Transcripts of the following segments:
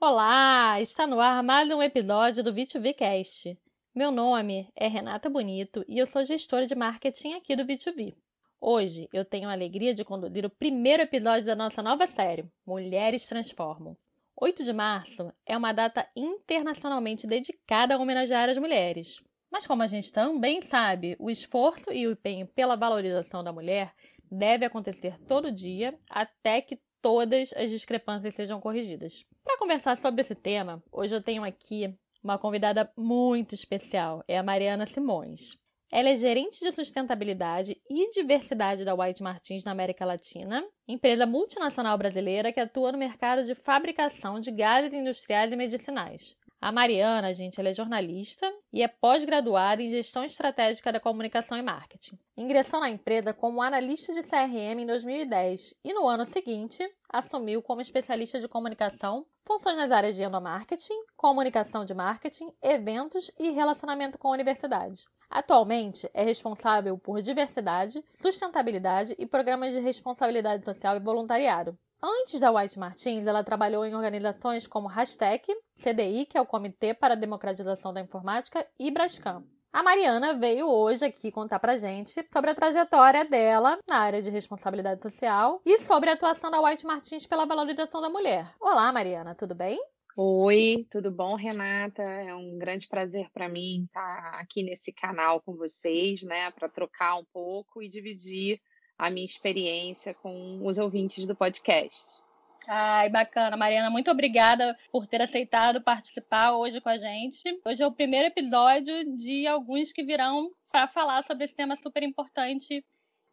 Olá, está no ar mais um episódio do V2Vcast. Meu nome é Renata Bonito e eu sou gestora de marketing aqui do V2V. Hoje eu tenho a alegria de conduzir o primeiro episódio da nossa nova série, Mulheres Transformam. 8 de março é uma data internacionalmente dedicada a homenagear as mulheres. Mas como a gente também sabe, o esforço e o empenho pela valorização da mulher deve acontecer todo dia até que todas as discrepâncias sejam corrigidas. Para conversar sobre esse tema, hoje eu tenho aqui uma convidada muito especial, é a Mariana Simões. Ela é gerente de sustentabilidade e diversidade da White Martins na América Latina, empresa multinacional brasileira que atua no mercado de fabricação de gases industriais e medicinais. A Mariana, gente, ela é jornalista e é pós-graduada em gestão estratégica da comunicação e marketing. Ingressou na empresa como analista de CRM em 2010 e no ano seguinte assumiu como especialista de comunicação funções nas áreas de endomarketing, comunicação de marketing, eventos e relacionamento com a universidade. Atualmente é responsável por diversidade, sustentabilidade e programas de responsabilidade social e voluntariado. Antes da White Martins, ela trabalhou em organizações como Hashtag, CDI, que é o Comitê para a Democratização da Informática, e Brascam. A Mariana veio hoje aqui contar pra gente sobre a trajetória dela na área de responsabilidade social e sobre a atuação da White Martins pela valorização da mulher. Olá, Mariana, tudo bem? Oi, tudo bom, Renata? É um grande prazer para mim estar aqui nesse canal com vocês, né, para trocar um pouco e dividir a minha experiência com os ouvintes do podcast. Ai, bacana. Mariana, muito obrigada por ter aceitado participar hoje com a gente. Hoje é o primeiro episódio de alguns que virão para falar sobre esse tema super importante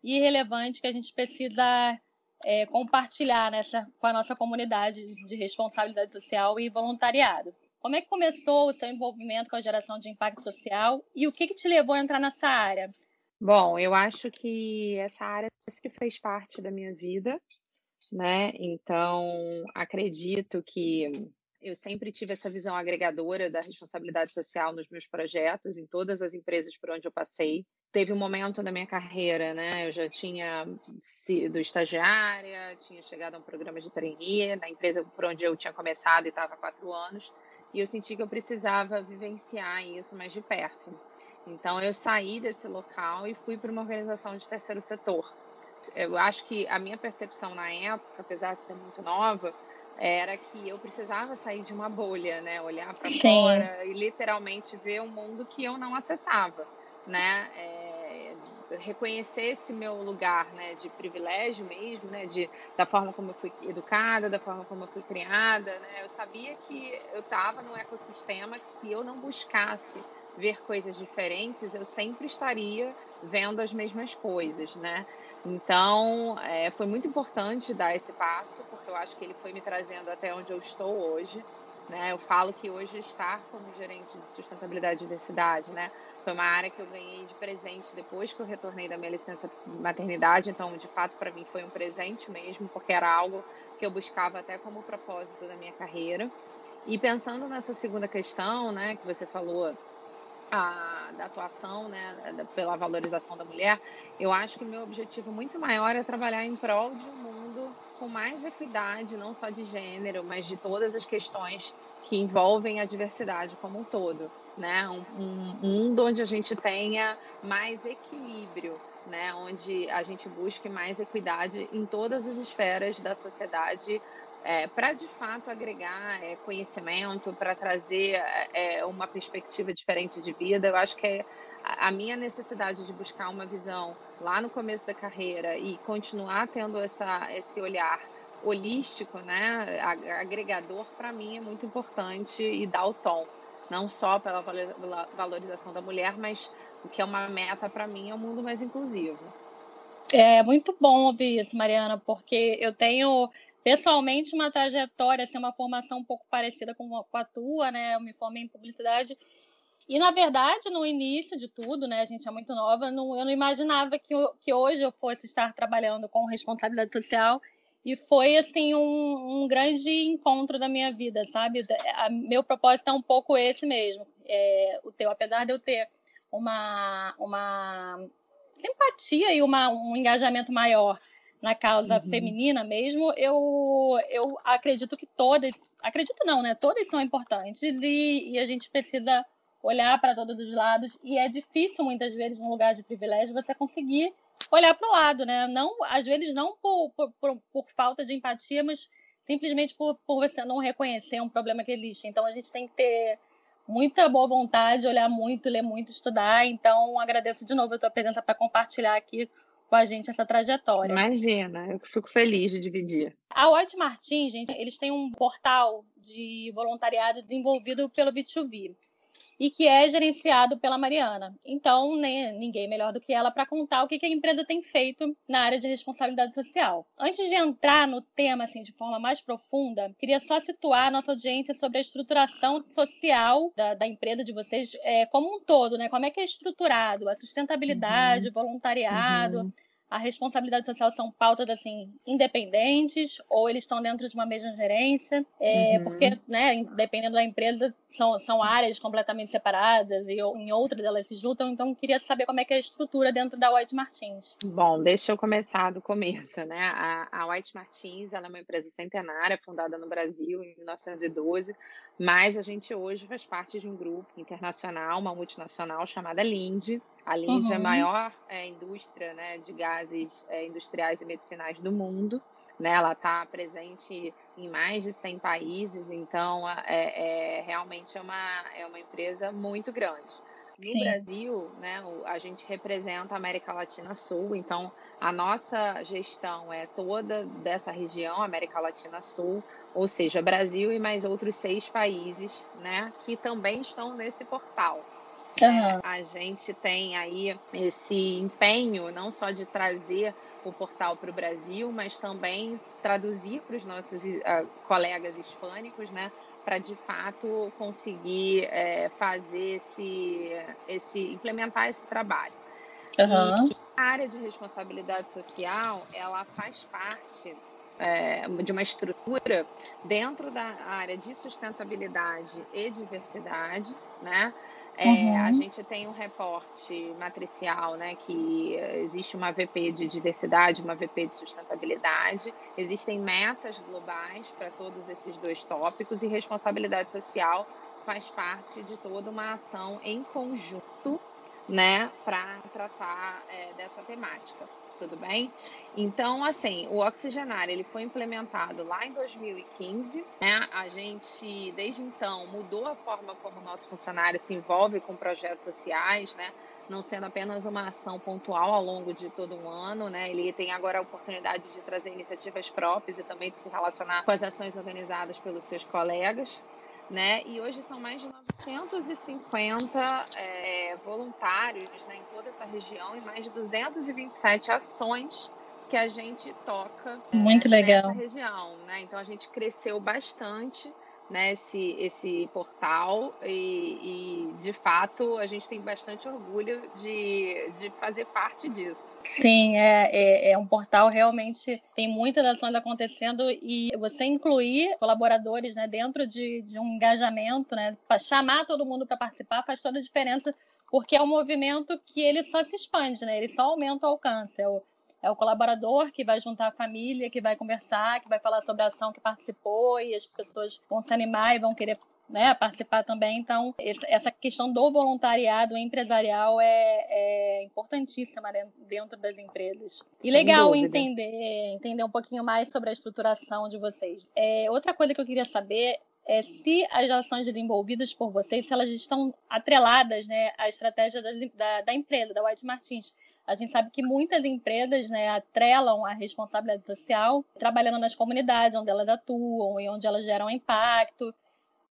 e relevante que a gente precisa é, compartilhar nessa, com a nossa comunidade de responsabilidade social e voluntariado. Como é que começou o seu envolvimento com a geração de impacto social e o que, que te levou a entrar nessa área? Bom, eu acho que essa área sempre fez parte da minha vida, né? Então, acredito que eu sempre tive essa visão agregadora da responsabilidade social nos meus projetos, em todas as empresas por onde eu passei. Teve um momento da minha carreira, né? Eu já tinha sido estagiária, tinha chegado a um programa de trainee na empresa por onde eu tinha começado e estava há quatro anos, e eu senti que eu precisava vivenciar isso mais de perto. Então, eu saí desse local e fui para uma organização de terceiro setor. Eu acho que a minha percepção na época, apesar de ser muito nova, era que eu precisava sair de uma bolha, né? Olhar para fora e literalmente ver um mundo que eu não acessava, né? É, reconhecer esse meu lugar, né? De privilégio mesmo, né? De, da forma como eu fui educada, da forma como eu fui criada, né? Eu sabia que eu estava num ecossistema que se eu não buscasse ver coisas diferentes, eu sempre estaria vendo as mesmas coisas, né? Então, é, foi muito importante dar esse passo, porque eu acho que ele foi me trazendo até onde eu estou hoje. Né? Eu falo que hoje estar como gerente de sustentabilidade e diversidade, né? Foi uma área que eu ganhei de presente depois que eu retornei da minha licença maternidade. Então, de fato, para mim foi um presente mesmo, porque era algo que eu buscava até como propósito da minha carreira. E pensando nessa segunda questão, né, que você falou a, da atuação, né, da, pela valorização da mulher, eu acho que o meu objetivo muito maior é trabalhar em prol de um mundo com mais equidade, não só de gênero, mas de todas as questões que envolvem a diversidade como um todo, né? Um, um mundo onde a gente tenha mais equilíbrio, né? Onde a gente busque mais equidade em todas as esferas da sociedade é, para de fato agregar é, conhecimento, para trazer é, uma perspectiva diferente de vida. Eu acho que é a minha necessidade de buscar uma visão lá no começo da carreira e continuar tendo essa, esse olhar holístico, né, agregador, para mim é muito importante e dá o tom, não só pela valorização da mulher, mas o que é uma meta para mim é um mundo mais inclusivo. É muito bom ouvir isso, Mariana, porque eu tenho pessoalmente uma trajetória, assim, uma formação um pouco parecida com, a tua, né? Eu me formei em publicidade. E, na verdade, no início de tudo, né, a gente é muito nova, não, eu não imaginava que, que hoje eu fosse estar trabalhando com responsabilidade social. E foi, assim, um, um grande encontro da minha vida, sabe? A, meu propósito é um pouco esse mesmo, é, o teu. Apesar de eu ter uma, uma simpatia e uma, um engajamento maior na causa uhum. feminina mesmo, eu, eu acredito que todas, acredito não, né? Todas são importantes e, e a gente precisa olhar para todos os lados e é difícil muitas vezes num lugar de privilégio você conseguir olhar para o lado, né? Não, às vezes não por, por, por, falta de empatia, mas simplesmente por, por você não reconhecer um problema que existe. Então a gente tem que ter muita boa vontade, olhar muito, ler muito, estudar. Então agradeço de novo a tua presença para compartilhar aqui com a gente essa trajetória. Imagina, eu fico feliz de dividir. A White Martins, gente, eles têm um portal de voluntariado desenvolvido pelo B2B e que é gerenciado pela Mariana. Então, né, ninguém melhor do que ela para contar o que, a empresa tem feito na área de responsabilidade social. Antes de entrar no tema assim de forma mais profunda, queria só situar a nossa audiência sobre a estruturação social da, da empresa de vocês é, como um todo, né? Como é que é estruturado a sustentabilidade, uhum. voluntariado. Uhum a responsabilidade social são pautas assim independentes ou eles estão dentro de uma mesma gerência? É, uhum. porque né dependendo da empresa são, são áreas completamente separadas e em outras elas se juntam. Então queria saber como é que é a estrutura dentro da White Martins. Bom deixa eu começar do começo né? A, a White Martins ela é uma empresa centenária fundada no Brasil em 1912 mas a gente hoje faz parte de um grupo internacional, uma multinacional chamada Linde. A Linde uhum. é a uhum. maior é, indústria né, de gases é, industriais e medicinais do mundo. Né? Ela está presente em mais de 100 países, então é, é, realmente é uma, é uma empresa muito grande. No Sim. Brasil, né, a gente representa a América Latina Sul, então a nossa gestão é toda dessa região, América Latina Sul, ou seja, Brasil e mais outros seis países, né, que também estão nesse portal. Uhum. A gente tem aí esse empenho não só de trazer o portal para o Brasil, mas também traduzir para os nossos uh, colegas hispânicos, né, para de fato conseguir é, fazer esse, esse, implementar esse trabalho. Uhum. A área de responsabilidade social, ela faz parte é, de uma estrutura dentro da área de sustentabilidade e diversidade, né? É, uhum. A gente tem um reporte matricial, né, que existe uma VP de diversidade, uma VP de sustentabilidade, existem metas globais para todos esses dois tópicos e responsabilidade social faz parte de toda uma ação em conjunto, né, para tratar é, dessa temática tudo bem? Então, assim, o oxigenário ele foi implementado lá em 2015, né? A gente, desde então, mudou a forma como o nosso funcionário se envolve com projetos sociais, né? Não sendo apenas uma ação pontual ao longo de todo um ano, né? Ele tem agora a oportunidade de trazer iniciativas próprias e também de se relacionar com as ações organizadas pelos seus colegas né? E hoje são mais de 950 é, voluntários né, em toda essa região e mais de 227 ações que a gente toca Muito é, legal. nessa região, né? Então a gente cresceu bastante né, esse, esse portal e, e, de fato a gente tem bastante orgulho de, de fazer parte disso. Sim, é, é, é, um portal realmente tem muitas ações acontecendo e você incluir colaboradores né, dentro de, de um engajamento, né, chamar todo mundo para participar faz toda a diferença porque é um movimento que ele só se expande, né, ele só aumenta o alcance. É o, é o colaborador que vai juntar a família, que vai conversar, que vai falar sobre a ação que participou e as pessoas vão se animar e vão querer né, participar também. Então, essa questão do voluntariado empresarial é, é importantíssima dentro das empresas. E Sem legal entender, entender um pouquinho mais sobre a estruturação de vocês. É, outra coisa que eu queria saber é se as ações desenvolvidas por vocês, se elas estão atreladas né, à estratégia da, da, da empresa, da White Martins. A gente sabe que muitas empresas né, atrelam a responsabilidade social trabalhando nas comunidades onde elas atuam e onde elas geram impacto,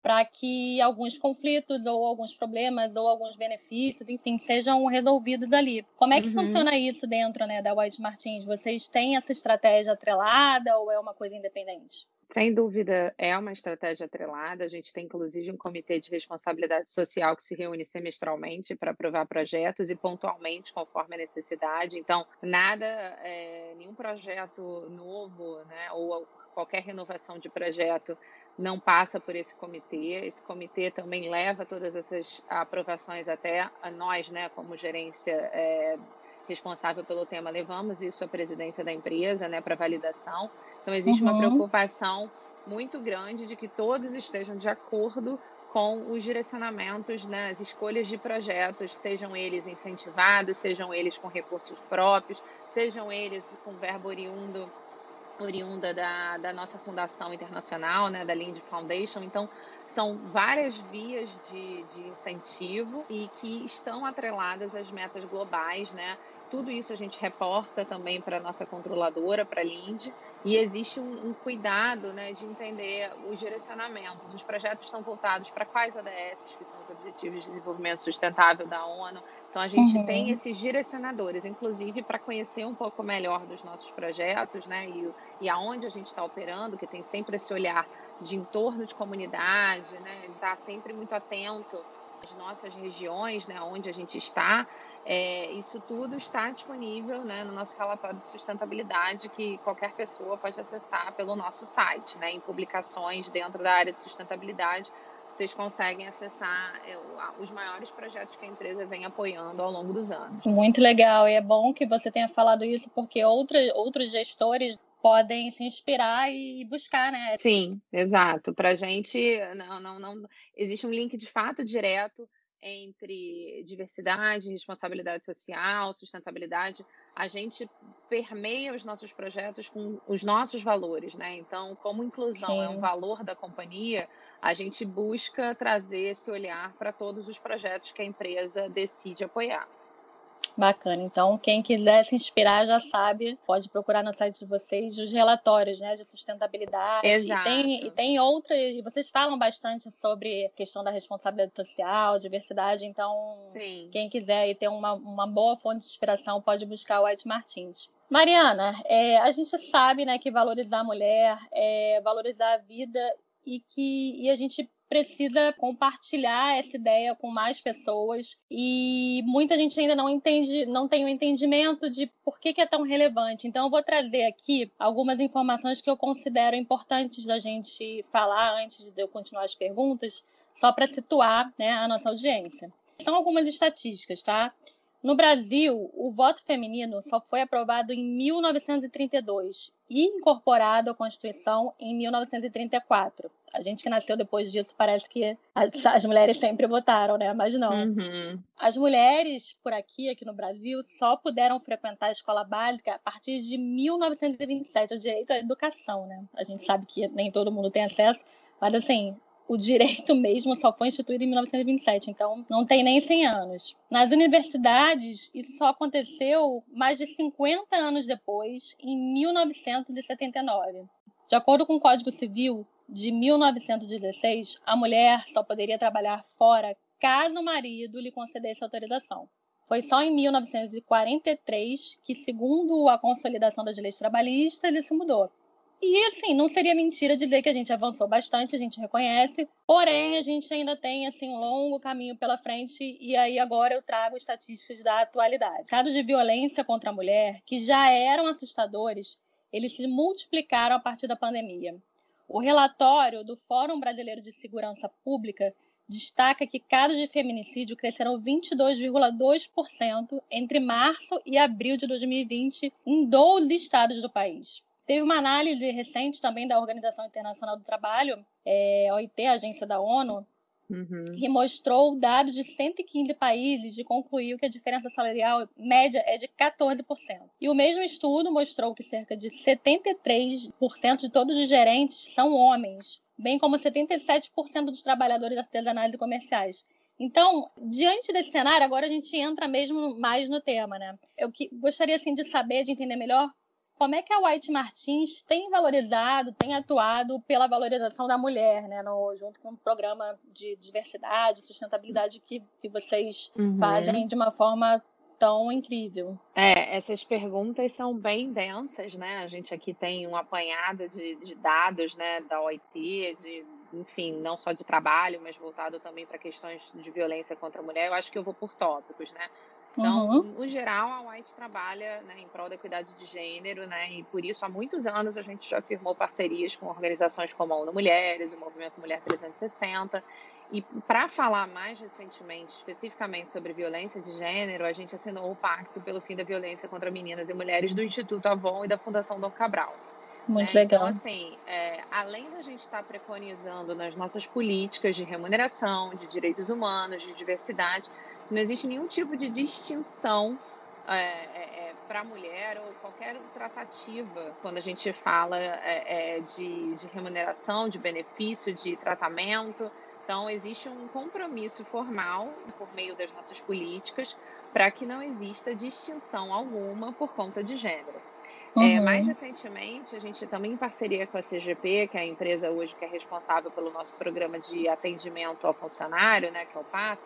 para que alguns conflitos ou alguns problemas ou alguns benefícios, enfim, sejam resolvidos ali. Como é que uhum. funciona isso dentro né, da White Martins? Vocês têm essa estratégia atrelada ou é uma coisa independente? Sem dúvida, é uma estratégia atrelada. A gente tem, inclusive, um comitê de responsabilidade social que se reúne semestralmente para aprovar projetos e pontualmente, conforme a necessidade. Então, nada, é, nenhum projeto novo, né, ou qualquer renovação de projeto não passa por esse comitê. Esse comitê também leva todas essas aprovações até a nós, né, como gerência é, responsável pelo tema, levamos isso à presidência da empresa, né, para validação. Então, existe uhum. uma preocupação muito grande de que todos estejam de acordo com os direcionamentos, né, as escolhas de projetos, sejam eles incentivados, sejam eles com recursos próprios, sejam eles com verbo oriundo, oriunda da, da nossa fundação internacional, né, da Lind Foundation. Então, são várias vias de, de incentivo e que estão atreladas às metas globais, né? Tudo isso a gente reporta também para a nossa controladora, para a Lind, e existe um, um, cuidado né, de entender os direcionamentos. Os projetos estão voltados para quais ODS, que são os Objetivos de Desenvolvimento Sustentável da ONU. Então, a gente uhum. tem esses direcionadores, inclusive para conhecer um pouco melhor dos nossos projetos né, e, e aonde a gente está operando, que tem sempre esse olhar de entorno de comunidade, né, de estar sempre muito atento às nossas regiões, né, onde a gente está. É, isso tudo está disponível né, no nosso relatório de sustentabilidade, que qualquer pessoa pode acessar pelo nosso site, né, em publicações dentro da área de sustentabilidade. Vocês conseguem acessar é, os maiores projetos que a empresa vem apoiando ao longo dos anos. Muito legal, e é bom que você tenha falado isso, porque outra, outros gestores podem se inspirar e buscar, né? Sim, exato. Para a gente, não, não, não existe um link de fato direto entre diversidade, responsabilidade social, sustentabilidade, a gente permeia os nossos projetos com os nossos valores, né? Então, como inclusão Sim. é um valor da companhia, a gente busca trazer esse olhar para todos os projetos que a empresa decide apoiar. Bacana. Então, quem quiser se inspirar já sabe, pode procurar no site de vocês os relatórios né, de sustentabilidade. Exato. E tem, e tem outras, e vocês falam bastante sobre a questão da responsabilidade social, diversidade. Então, Sim. quem quiser e ter uma, uma boa fonte de inspiração pode buscar o White Martins. Mariana, é, a gente sabe né, que valorizar a mulher é valorizar a vida e que e a gente precisa compartilhar essa ideia com mais pessoas e muita gente ainda não entende, não tem o um entendimento de por que, que, é tão relevante. Então, eu vou trazer aqui algumas informações que eu considero importantes da gente falar antes de eu continuar as perguntas, só para situar né, a nossa audiência. São algumas estatísticas, tá? No Brasil, o voto feminino só foi aprovado em 1932 e incorporado à Constituição em 1934. A gente que nasceu depois disso parece que as, as mulheres sempre votaram, né? Mas não. Uhum. As mulheres por aqui, aqui no Brasil, só puderam frequentar a escola básica a partir de 1927, o direito à educação, né? A gente sabe que nem todo mundo tem acesso, mas assim, o direito mesmo só foi instituído em 1927, então não tem nem 100 anos. Nas universidades, isso só aconteceu mais de 50 anos depois, em 1979. De acordo com o Código Civil de 1916, a mulher só poderia trabalhar fora caso o marido lhe concedesse autorização. Foi só em 1943 que, segundo a consolidação das leis trabalhistas, isso mudou. E assim, não seria mentira dizer que a gente avançou bastante, a gente reconhece, porém a gente ainda tem assim um longo caminho pela frente e aí agora eu trago estatísticas da atualidade. Casos de violência contra a mulher que já eram assustadores, eles se multiplicaram a partir da pandemia. O relatório do Fórum Brasileiro de Segurança Pública destaca que casos de feminicídio cresceram 22,2% entre março e abril de 2020 em 12 estados do país. Teve uma análise recente também da Organização Internacional do Trabalho, é, OIT, a agência da ONU, uhum. que mostrou dados de 115 países e concluiu que a diferença salarial média é de 14%. E o mesmo estudo mostrou que cerca de 73% de todos os gerentes são homens, bem como 77% dos trabalhadores artesanais e comerciais. Então, diante desse cenário, agora a gente entra mesmo mais no tema, né? Eu que, gostaria assim de saber, de entender melhor como é que a White Martins tem valorizado, tem atuado pela valorização da mulher, né, no, junto com o programa de diversidade, sustentabilidade que, que vocês uhum. fazem de uma forma tão incrível? É, essas perguntas são bem densas, né? A gente aqui tem um apanhado de, de dados, né, da OIT, de, enfim, não só de trabalho, mas voltado também para questões de violência contra a mulher. Eu acho que eu vou por tópicos, né? Então, uhum. no geral, a White trabalha né, em prol da equidade de gênero, né? E por isso, há muitos anos, a gente já firmou parcerias com organizações como a ONU Mulheres, o Movimento Mulher 360. E para falar mais recentemente, especificamente sobre violência de gênero, a gente assinou o Pacto pelo Fim da Violência contra Meninas e Mulheres do Instituto Avon e da Fundação Dom Cabral. Muito né? legal. Então, assim, é, além da gente estar tá preconizando nas nossas políticas de remuneração, de direitos humanos, de diversidade, não existe nenhum tipo de distinção é, é, é para a mulher ou qualquer tratativa quando a gente fala é, é, de, de remuneração, de benefício, de tratamento. Então, existe um compromisso formal por meio das nossas políticas para que não exista distinção alguma por conta de gênero. É, uhum. É, mais recentemente, a gente também em parceria com a CGP, que é a empresa hoje que é responsável pelo nosso programa de atendimento ao funcionário, né, que é o PAP,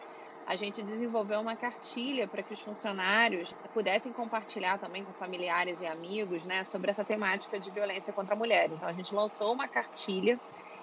a gente desenvolveu uma cartilha para que os funcionários pudessem compartilhar também com familiares e amigos né, sobre essa temática de violência contra a mulher. Então, a gente lançou uma cartilha,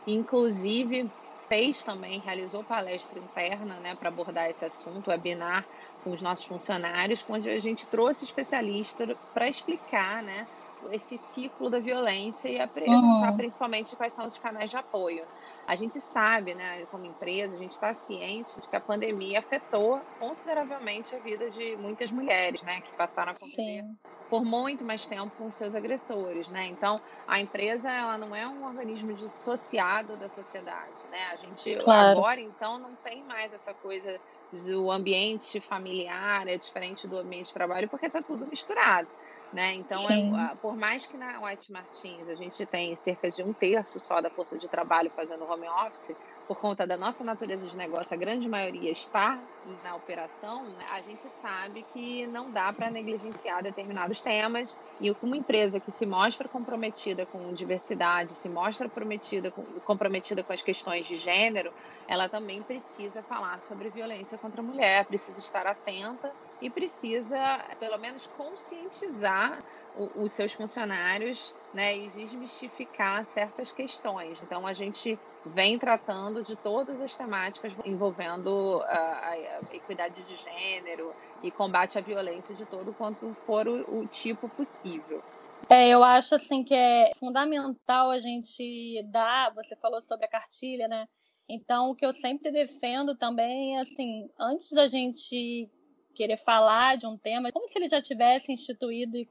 inclusive fez também, realizou palestra interna né, para abordar esse assunto, webinar com os nossos funcionários, onde a gente trouxe especialistas para explicar né, esse ciclo da violência e apresentar uhum. principalmente quais são os canais de apoio. A gente sabe, né, como empresa, a gente está ciente de que a pandemia afetou consideravelmente a vida de muitas mulheres, né, que passaram a conviver Sim. por muito mais tempo com seus agressores, né? Então, a empresa ela não é um organismo dissociado da sociedade, né? A gente claro. agora então não tem mais essa coisa do ambiente familiar é diferente do ambiente de trabalho porque está tudo misturado. Né? Então, é, por mais que na White Martins a gente tem cerca de um terço só da força de trabalho fazendo home office, por conta da nossa natureza de negócio, a grande maioria está na operação, né? a gente sabe que não dá para negligenciar determinados temas e uma empresa que se mostra comprometida com diversidade, se mostra comprometida com, comprometida com as questões de gênero, ela também precisa falar sobre violência contra a mulher, precisa estar atenta e precisa, pelo menos, conscientizar os seus funcionários né, e desmistificar certas questões. Então, a gente vem tratando de todas as temáticas envolvendo a, a equidade de gênero e combate à violência de todo quanto for o, o tipo possível. É, eu acho assim que é fundamental a gente dar, você falou sobre a cartilha, né? Então, o que eu sempre defendo também é assim, antes da gente querer falar de um tema, como se ele já tivesse instituído e,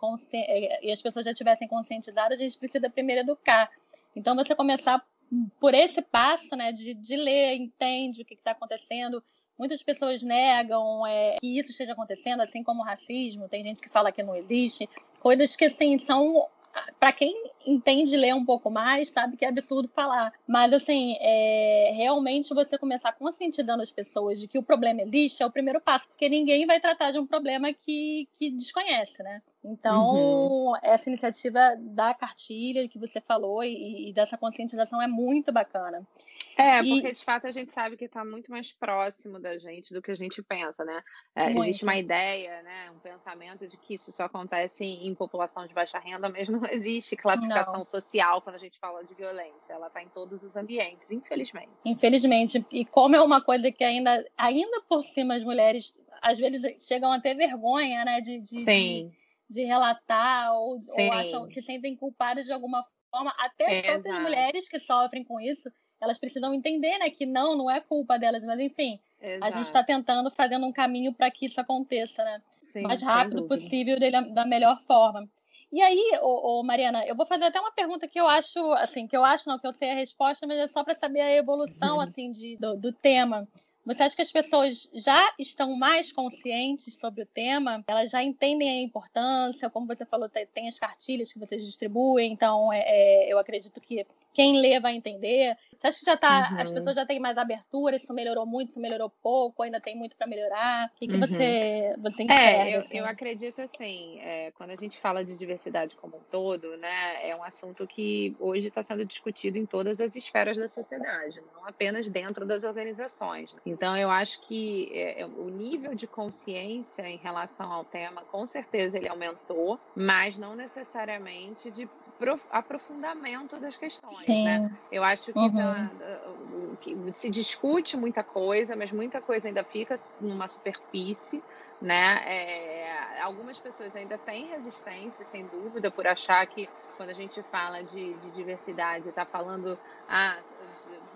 e as pessoas já tivessem conscientizadas, a gente precisa primeiro educar. Então, você começar por esse passo, né, de, de ler, entende o que está acontecendo. Muitas pessoas negam é, que isso esteja acontecendo, assim como o racismo. Tem gente que fala que não existe. Coisas que, assim, são para quem entende ler um pouco mais, sabe que é absurdo falar. Mas, assim, é, realmente você começar conscientizando as pessoas de que o problema existe é o primeiro passo, porque ninguém vai tratar de um problema que, que desconhece, né? Então, uhum. essa iniciativa da cartilha que você falou e, e, dessa conscientização é muito bacana. É, e... porque de fato a gente sabe que está muito mais próximo da gente do que a gente pensa, né? É, existe uma ideia, né, um pensamento de que isso só acontece em, em população de baixa renda, mas não existe classificação não. social quando a gente fala de violência. Ela está em todos os ambientes, infelizmente. Infelizmente. E como é uma coisa que ainda, ainda por cima as mulheres às vezes chegam a ter vergonha, né, de, de Sim. De de relatar ou, ou acham, se sentem culpadas de alguma forma. Até as próprias mulheres que sofrem com isso, elas precisam entender, né, que não, não é culpa delas, mas enfim, Exato. a gente está tentando fazendo um caminho para que isso aconteça, né, Sim, mais rápido possível, da melhor forma. E aí, ô, ô, Mariana, eu vou fazer até uma pergunta que eu acho, assim, que eu acho não que eu sei a resposta, mas é só para saber a evolução, assim, de, do, do tema. Você acha que as pessoas já estão mais conscientes sobre o tema? Elas já entendem a importância? Como você falou, tem as cartilhas que vocês distribuem, então é, é, eu acredito que quem lê vai entender. Você acha que já tá, uhum. as pessoas já têm mais abertura? Isso melhorou muito, isso melhorou pouco, ainda tem muito para melhorar? O que, que uhum. você, você é, enxerga? É, eu, assim? eu acredito assim, é, quando a gente fala de diversidade como um todo, né, é um assunto que hoje está sendo discutido em todas as esferas da sociedade, não apenas dentro das organizações. Então, eu acho que é, é, o nível de consciência em relação ao tema, com certeza, ele aumentou, mas não necessariamente de aprofundamento das questões, né? Eu acho que, uhum. tá, que, se discute muita coisa, mas muita coisa ainda fica numa superfície, né? É, algumas pessoas ainda têm resistência, sem dúvida, por achar que quando a gente fala de, de diversidade, está falando, ah,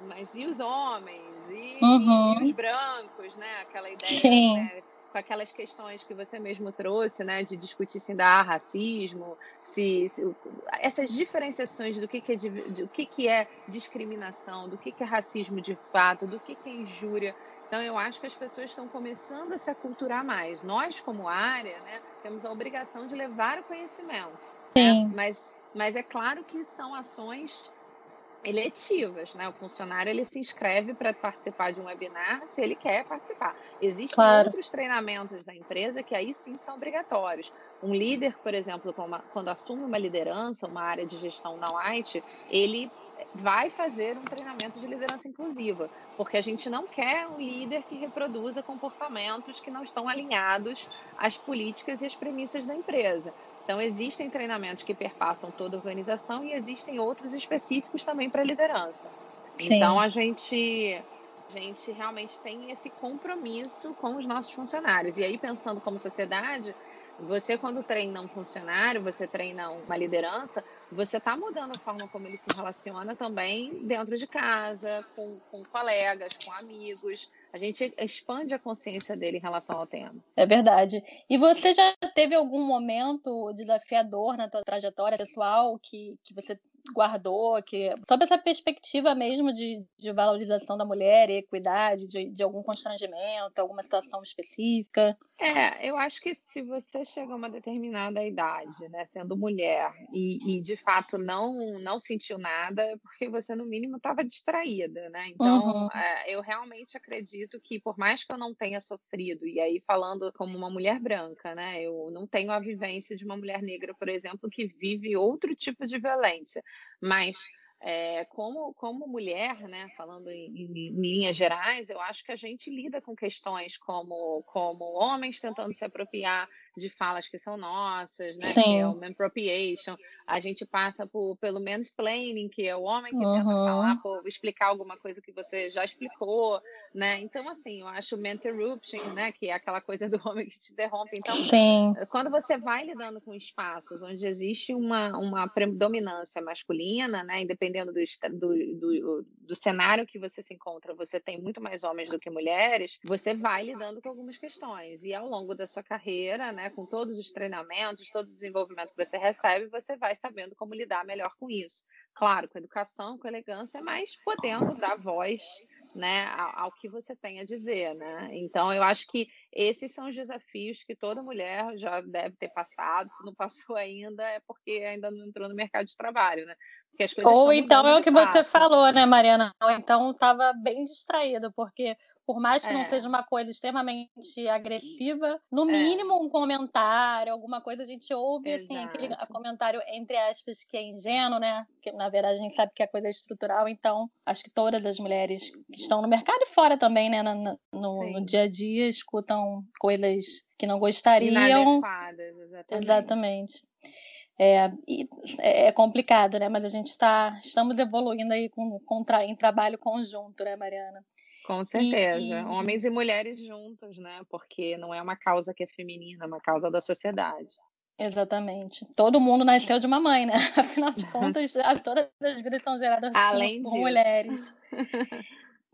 mas e os homens? e, uhum. e, os brancos, né? Aquela ideia, né? Com aquelas questões que você mesmo trouxe, né, de discutir se ainda há racismo, se, se essas diferenciações do que, que é do que, que é discriminação, do que, que é racismo de fato, do que, que é injúria. Então, eu acho que as pessoas estão começando a se aculturar mais. Nós, como área, né, temos a obrigação de levar o conhecimento. Né? Mas, mas é claro que são ações eletivas, né? O funcionário ele se inscreve para participar de um webinar se ele quer participar. Existem claro. outros treinamentos da empresa que aí sim são obrigatórios. Um líder, por exemplo, quando assume uma liderança, uma área de gestão na White, ele vai fazer um treinamento de liderança inclusiva, porque a gente não quer um líder que reproduza comportamentos que não estão alinhados às políticas e às premissas da empresa. Então, existem treinamentos que perpassam toda a organização e existem outros específicos também para liderança. Sim. Então, a gente, a gente realmente tem esse compromisso com os nossos funcionários. E aí, pensando como sociedade, você, quando treina um funcionário, você treina uma liderança, você está mudando a forma como ele se relaciona também dentro de casa, com, com colegas, com amigos. A gente expande a consciência dele em relação ao tema. É verdade. E você já teve algum momento desafiador na tua trajetória pessoal que, que você guardou, que toda essa perspectiva mesmo de, de valorização da mulher e equidade, de, de algum constrangimento, alguma situação específica? É, eu acho que se você chega a uma determinada idade, né, sendo mulher, e, e de fato não não sentiu nada, é porque você no mínimo estava distraída, né? Então, uhum. é, eu realmente acredito que por mais que eu não tenha sofrido, e aí falando como uma mulher branca, né, eu não tenho a vivência de uma mulher negra, por exemplo, que vive outro tipo de violência. Mas é, como, como mulher, né, falando em, em, linhas gerais, eu acho que a gente lida com questões como, como homens tentando se apropriar de falas que são nossas, né? Sim. Que é o appropriation. A gente passa por, pelo mansplaining, que é o homem que uhum. tenta falar, por explicar alguma coisa que você já explicou, né? Então, assim, eu acho o interruption, né? Que é aquela coisa do homem que te interrompe. Então, Sim. quando você vai lidando com espaços onde existe uma, uma predominância masculina, né? Independendo do, do, do, do cenário que você se encontra, você tem muito mais homens do que mulheres, você vai lidando com algumas questões. E ao longo da sua carreira, né? Com todos os treinamentos, todo o desenvolvimento que você recebe, você vai sabendo como lidar melhor com isso. Claro, com educação, com elegância, mas podendo dar voz né, ao, ao, que você tem a dizer, né? Então, eu acho que esses são os desafios que toda mulher já deve ter passado. Se não passou ainda, é porque ainda não entrou no mercado de trabalho, né? Ou então é o que você falou, né, Mariana? Ou então estava bem distraída, porque por mais que é. não seja uma coisa extremamente agressiva, no é. mínimo um comentário, alguma coisa a gente ouve, Exato. assim, aquele comentário, entre aspas, que é ingênuo, né? Que na verdade a gente sabe que a coisa é estrutural, então acho que todas as mulheres que estão no mercado e fora também, né, no, no, no dia a dia, escutam coisas que não gostariam. Exatamente. Exatamente. É, é complicado, né? Mas a gente está, estamos evoluindo aí com, com tra, em trabalho conjunto, né, Mariana? Com certeza. E, e... Homens e mulheres juntos, né? Porque não é uma causa que é feminina, é uma causa da sociedade. Exatamente. Todo mundo nasceu de uma mãe, né? Afinal de contas, todas as vidas são geradas Além por, por mulheres.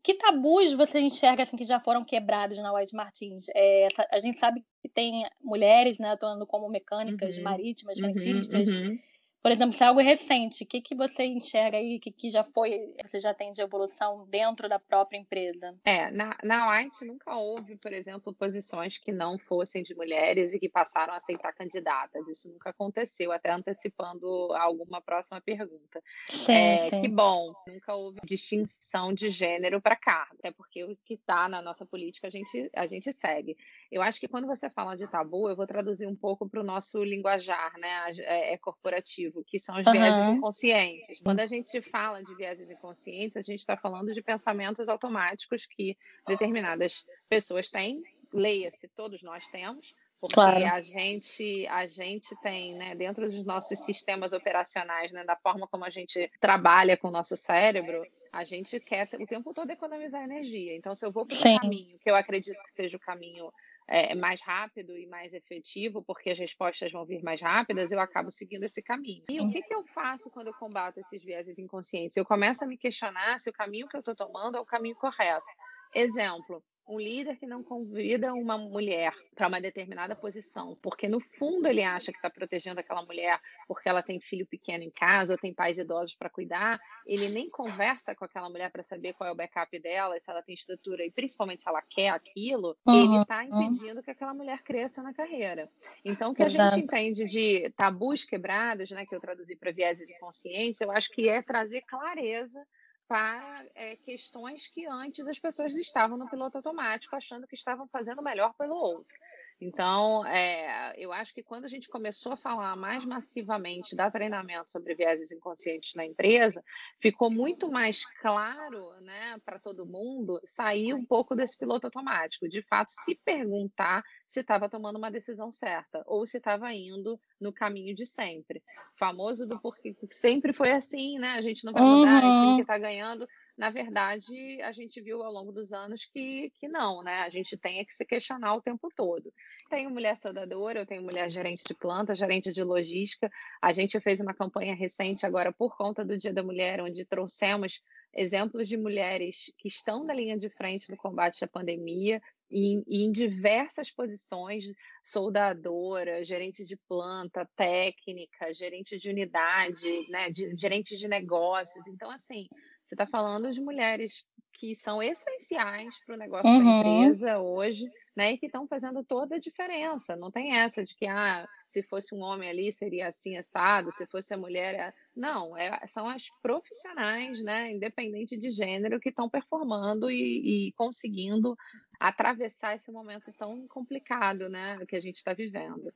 que tabus você enxerga assim que já foram quebrados na White Martins? É, a gente sabe que tem mulheres, né, atuando como mecânicas uhum, marítimas. Uhum, uhum. Por exemplo, se é algo recente, o que, que você enxerga aí que, que já foi, você já tem de evolução dentro da própria empresa? É, na, na White nunca houve, por exemplo, posições que não fossem de mulheres e que passaram a aceitar candidatas. Isso nunca aconteceu, até antecipando alguma próxima pergunta. Sim, é, sim. Que bom, nunca houve distinção de gênero para cargo, até porque o que está na nossa política a gente, a gente segue. Eu acho que quando você fala de tabu, eu vou traduzir um pouco para o nosso linguajar, né, é, é corporativo que são os uhum. vieses inconscientes. Quando a gente fala de vieses inconscientes, a gente está falando de pensamentos automáticos que determinadas pessoas têm, leia-se, todos nós temos, porque claro. a gente a gente tem né, dentro dos nossos sistemas operacionais né, da forma como a gente trabalha com o nosso cérebro a gente quer o tempo todo economizar energia então se eu vou para um caminho que eu acredito que seja o caminho é, mais rápido e mais efetivo, porque as respostas vão vir mais rápidas, eu acabo seguindo esse caminho. E o que, que eu faço quando eu combato esses vieses inconscientes? Eu começo a me questionar se o caminho que eu estou tomando é o caminho correto. exemplo, um líder que não convida uma mulher para uma determinada posição, porque no fundo ele acha que está protegendo aquela mulher porque ela tem filho pequeno em casa ou tem pais idosos para cuidar, ele nem conversa com aquela mulher para saber qual é o backup dela, se ela tem estrutura e principalmente se ela quer aquilo, uhum. ele está impedindo que aquela mulher cresça na carreira. Então, o que Exato. a gente entende de tabus quebrados, né, que eu traduzi para vieses e consciência, eu acho que é trazer clareza para é, questões que antes as pessoas estavam no piloto automático, achando que estavam fazendo melhor pelo outro. Então, é, eu acho que quando a gente começou a falar mais massivamente da treinamento sobre vieses inconscientes na empresa, ficou muito mais claro né, para todo mundo sair um pouco desse piloto automático, de fato, se perguntar se estava tomando uma decisão certa ou se estava indo no caminho de sempre. Famoso do porque sempre foi assim, né? A gente não vai mudar, uhum. é o time que está ganhando na verdade, a gente viu ao longo dos anos que, que não, né? A gente tem que se questionar o tempo todo. Tenho mulher soldadora, eu tenho mulher gerente de planta, gerente de logística. A gente fez uma campanha recente agora por conta do Dia da Mulher, onde trouxemos exemplos de mulheres que estão na linha de frente do combate à pandemia e em diversas posições, soldadora, gerente de planta, técnica, gerente de unidade, né, de, gerente de negócios. Então, assim, você está falando de mulheres que são essenciais para o negócio uhum. da empresa hoje, né? E que estão fazendo toda a diferença. Não tem essa de que ah, se fosse um homem ali seria assim assado, se fosse a mulher. É... Não, é, são as profissionais, né? Independente de gênero, que estão performando e, e, conseguindo atravessar esse momento tão complicado, né? Que a gente está vivendo.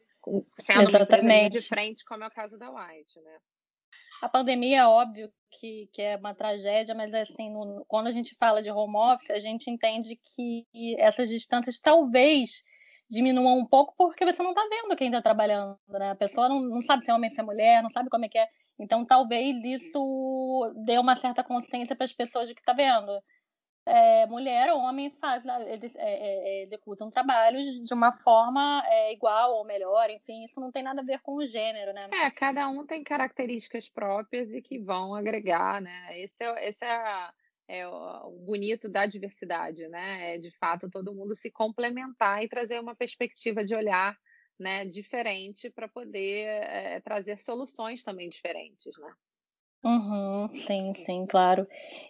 Sendo Exatamente. de frente, como é o caso da White, né? A pandemia é óbvio que, que é uma tragédia, mas assim, no, quando a gente fala de home office, a gente entende que essas distâncias talvez diminuam um pouco porque você não está vendo quem está trabalhando, né? A pessoa não, não sabe se é homem, se é mulher, não sabe como é que é. Então, talvez isso dê uma certa consciência para as pessoas de que está vendo é, mulher ou homem faz, né, eles é, é, executam trabalhos de uma forma é, igual ou melhor, enfim, isso não tem nada a ver com o gênero, né? É, cada um tem características próprias e que vão agregar, né? Esse é, esse é, é o bonito da diversidade, né? É de fato todo mundo se complementar e trazer uma perspectiva de olhar né, diferente para poder é, trazer soluções também diferentes, né? Uhum, sim, sim, claro.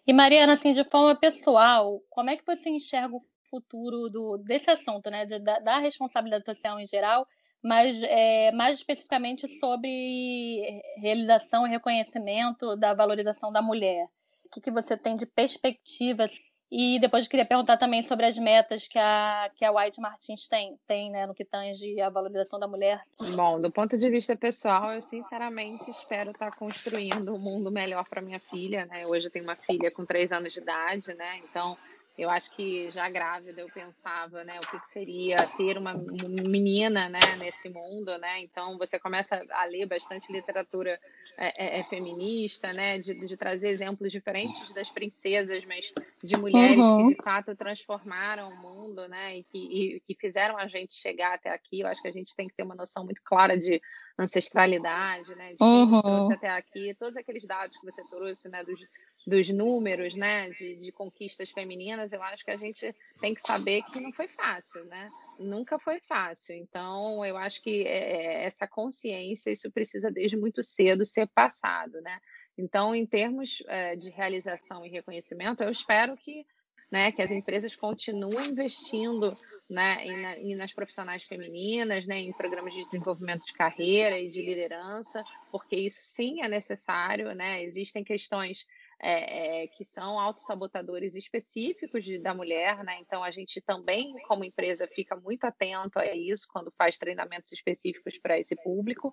E Mariana, assim, de forma pessoal, como é que você enxerga o futuro do, desse assunto, né, de, da, da responsabilidade social em geral, mas é, mais especificamente sobre realização e reconhecimento da valorização da mulher? O que, que você tem de perspectivas e depois eu queria perguntar também sobre as metas que a, que a White Martins tem, tem né, no que tange a valorização da mulher. Bom, do ponto de vista pessoal, eu sinceramente espero estar construindo um mundo melhor para minha filha. Né? Hoje eu tenho uma filha com três anos de idade, né? então eu acho que já grávida eu pensava, né, o que, que, seria ter uma menina, né, nesse mundo, né? Então você começa a ler bastante literatura é, é, é, feminista, né, de, de, trazer exemplos diferentes das princesas, mas de mulheres uhum. que de fato transformaram o mundo, né, e que, e, que fizeram a gente chegar até aqui. Eu acho que a gente tem que ter uma noção muito clara de ancestralidade, né, de quem uhum. trouxe até aqui, todos aqueles dados que você trouxe, né, dos dos números, né, de, de, conquistas femininas, eu acho que a gente tem que saber que não foi fácil, né? Nunca foi fácil. Então, eu acho que é, essa consciência, isso precisa desde muito cedo ser passado, né? Então, em termos é, de realização e reconhecimento, eu espero que né, que as empresas continuem investindo né, em, nas profissionais femininas, né, em programas de desenvolvimento de carreira e de liderança, porque isso sim é necessário. Né, existem questões é, é, que são autossabotadores específicos de, da mulher, né? Então a gente também, como empresa, fica muito atento a isso quando faz treinamentos específicos para esse público.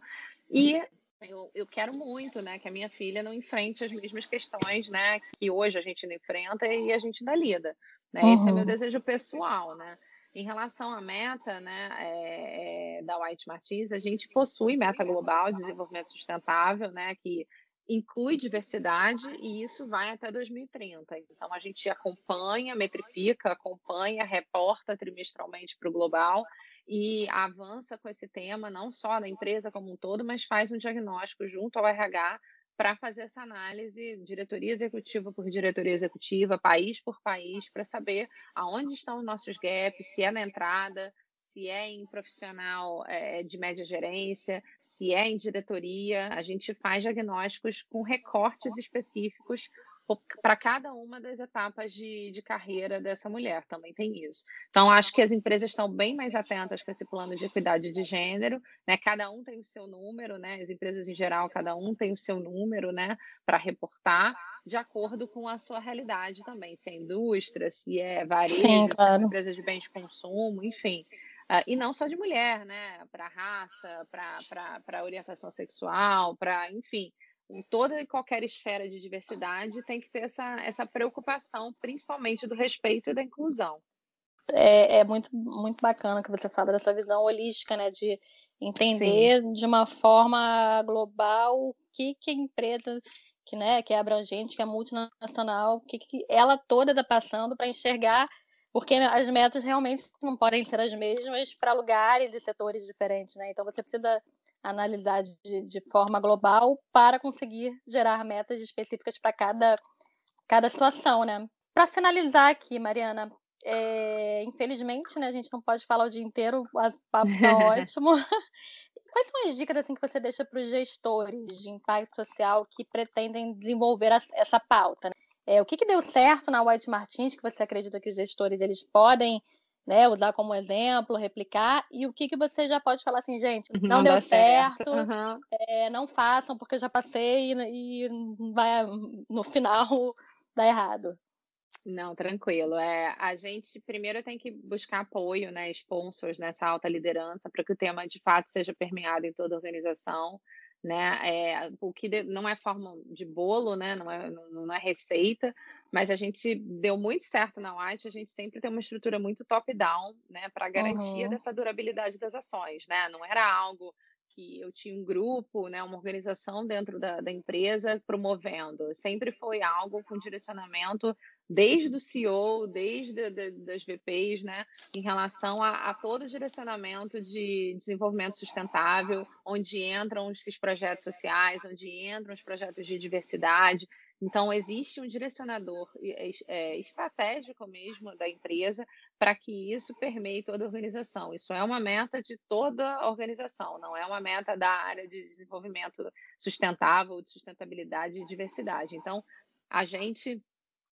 E eu, eu, quero muito, né, que a minha filha não enfrente as mesmas questões, né, que hoje a gente não enfrenta e a gente ainda lida. Né? Uhum. Esse é meu desejo pessoal, né? Em relação à meta né, é, é, da White Martins, a gente possui meta global de desenvolvimento sustentável, né, que inclui diversidade e isso vai até 2030. Então a gente acompanha, metrifica, acompanha, reporta trimestralmente para o global e avança com esse tema, não só na empresa como um todo, mas faz um diagnóstico junto ao RH para fazer essa análise, diretoria executiva por diretoria executiva, país por país, para saber aonde estão os nossos gaps, se é na entrada, se é em profissional é, de média gerência, se é em diretoria, a gente faz diagnósticos com recortes específicos para cada uma das etapas de, de carreira dessa mulher, também tem isso. Então, acho que as empresas estão bem mais atentas com esse plano de equidade de gênero, né? Cada um tem o seu número, né? As empresas em geral, cada um tem o seu número, né? Para reportar, de acordo com a sua realidade também, se é indústria, se é varejo, Sim, claro. se é empresa de bens de consumo, enfim. Uh, e não só de mulher, né? Para raça, para orientação sexual, para, enfim, em toda e qualquer esfera de diversidade tem que ter essa, essa preocupação, principalmente do respeito e da inclusão. É, é muito, muito bacana que você fala dessa visão holística, né? De entender Sim. de uma forma global o que, que a empresa que, né, que é abrangente, que é multinacional, o que, que ela toda está passando para enxergar porque as metas realmente não podem ser as mesmas para lugares e setores diferentes, né? Então você precisa analisar de, de forma global para conseguir gerar metas específicas para cada, cada situação, né? Para finalizar aqui, Mariana, é, infelizmente, né, a gente não pode falar o dia inteiro, o papo tá ótimo. Quais são as dicas assim, que você deixa para os gestores de impacto social que pretendem desenvolver essa pauta? Né? É, o que, que deu certo na White Martins que você acredita que os gestores eles podem né, usar como exemplo, replicar, e o que, que você já pode falar assim, gente, não, não deu certo, certo uhum. é, não façam porque eu já passei e, e vai no final dar errado. Não, tranquilo. É, a gente primeiro tem que buscar apoio, né, sponsors nessa alta liderança, para que o tema de fato seja permeado em toda a organização né? É, o que de, não é forma de bolo, né? Não é, não, não, é receita, mas a gente deu muito certo na White, a gente sempre tem uma estrutura muito top-down, né? Para garantia uhum. dessa durabilidade das ações, né? Não era algo que eu tinha um grupo, né, uma organização dentro da, da empresa promovendo. Sempre foi algo com direcionamento desde o CEO, desde de, das VPs, né, em relação a, a, todo o direcionamento de desenvolvimento sustentável, onde entram esses projetos sociais, onde entram os projetos de diversidade. Então, existe um direcionador é, estratégico mesmo da empresa para que isso permeie toda a organização. Isso é uma meta de toda a organização, não é uma meta da área de desenvolvimento sustentável, de sustentabilidade e diversidade. Então, a gente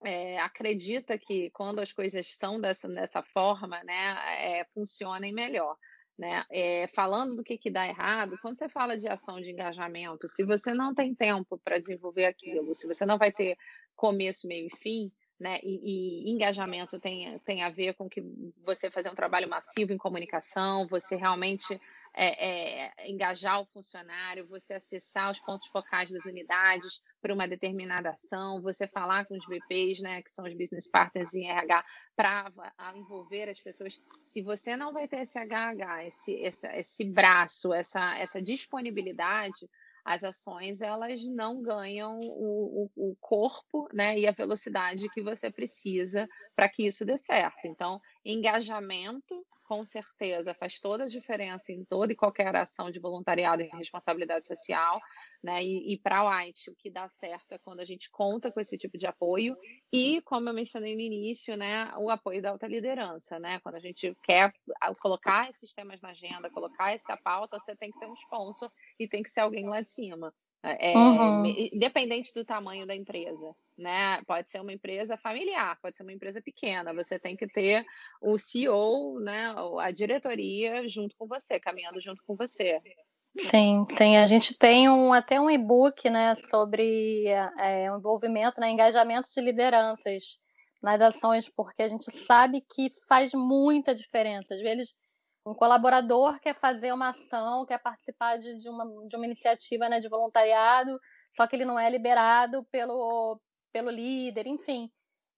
é, acredita que quando as coisas são dessa, dessa forma, né, é, funcionem melhor. Né? É, falando do que, que dá errado, quando você fala de ação de engajamento, se você não tem tempo para desenvolver aquilo, se você não vai ter começo, meio e fim, né? E, e, engajamento tem, tem a ver com que você fazer um trabalho massivo em comunicação, você realmente é, é, engajar o funcionário, você acessar os pontos focais das unidades para uma determinada ação, você falar com os BPs, né, que são os business partners em RH, para envolver as pessoas. Se você não vai ter esse HH, esse, esse, esse braço, essa, essa disponibilidade, as ações elas não ganham o, o, o corpo né, e a velocidade que você precisa para que isso dê certo. Então, engajamento, com certeza, faz toda a diferença em toda e qualquer ação de voluntariado e responsabilidade social. Né? E, e para a White, o que dá certo é quando a gente conta com esse tipo de apoio e, como eu mencionei no início, né, o apoio da alta liderança. Né? Quando a gente quer colocar esses temas na agenda, colocar essa pauta, você tem que ter um sponsor e tem que ser alguém lá de cima. É, uhum. Independente do tamanho da empresa, né? Pode ser uma empresa familiar, pode ser uma empresa pequena. Você tem que ter o CEO, né? A diretoria junto com você, caminhando junto com você. Sim, sim. A gente tem um, até um e-book né, sobre é, o envolvimento, né, engajamento de lideranças nas ações, porque a gente sabe que faz muita diferença. Às vezes, um colaborador quer fazer uma ação, quer participar de, de, uma, de uma iniciativa né, de voluntariado, só que ele não é liberado pelo, pelo líder, enfim.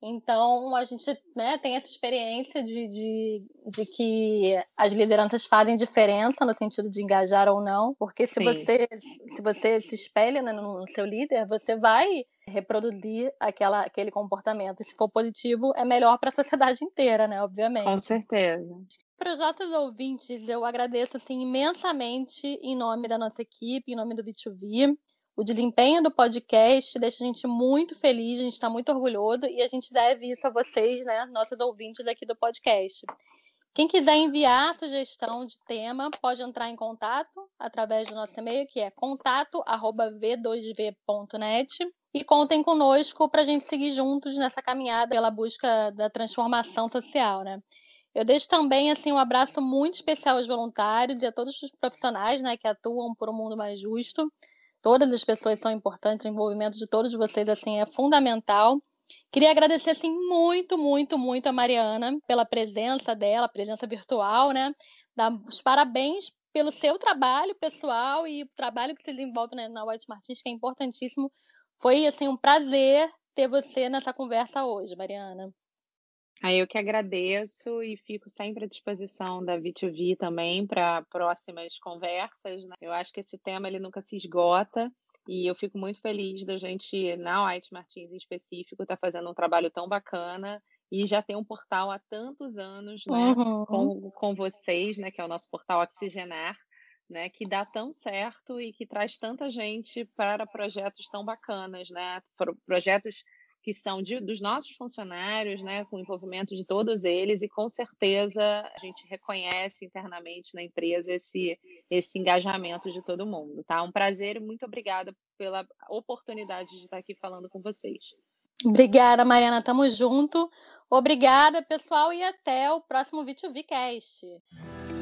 Então, a gente né, tem essa experiência de, de, de, que as lideranças fazem diferença no sentido de engajar ou não, porque se, você, se você se espelha né, no seu líder, você vai reproduzir aquela, aquele comportamento. E se for positivo, é melhor para a sociedade inteira, né? Obviamente. Com certeza. Para os nossos ouvintes, eu agradeço assim, imensamente em nome da nossa equipe, em nome do B2V O desempenho do podcast deixa a gente muito feliz, a gente está muito orgulhoso e a gente deve isso a vocês, né, nossos ouvintes aqui do podcast. Quem quiser enviar sugestão de tema, pode entrar em contato através do nosso e-mail, que é contato@v2v.net. E contem conosco para a gente seguir juntos nessa caminhada pela busca da transformação social, né? Eu deixo também assim um abraço muito especial aos voluntários e a todos os profissionais, né, que atuam por um mundo mais justo. Todas as pessoas são importantes, o envolvimento de todos vocês assim é fundamental. Queria agradecer assim muito, muito, muito a Mariana pela presença dela, presença virtual, né? Dar os parabéns pelo seu trabalho pessoal e o trabalho que se desenvolve né, na White Martins, que é importantíssimo. Foi assim um prazer ter você nessa conversa hoje, Mariana. Aí eu que agradeço e fico sempre à disposição da V2V também para próximas conversas. Né? Eu acho que esse tema ele nunca se esgota e eu fico muito feliz da gente, na White Martins em específico, estar tá fazendo um trabalho tão bacana e já ter um portal há tantos anos né, uhum. com, com vocês, né, que é o nosso portal Oxigenar, né, que dá tão certo e que traz tanta gente para projetos tão bacanas, né, projetos que são de, dos nossos funcionários, né, com o envolvimento de todos eles, e com certeza a gente reconhece internamente na empresa esse, esse engajamento de todo mundo. Tá? Um prazer e muito obrigada pela oportunidade de estar aqui falando com vocês. Obrigada, Mariana. Tamo junto. Obrigada, pessoal, e até o próximo Vídeo Vcast.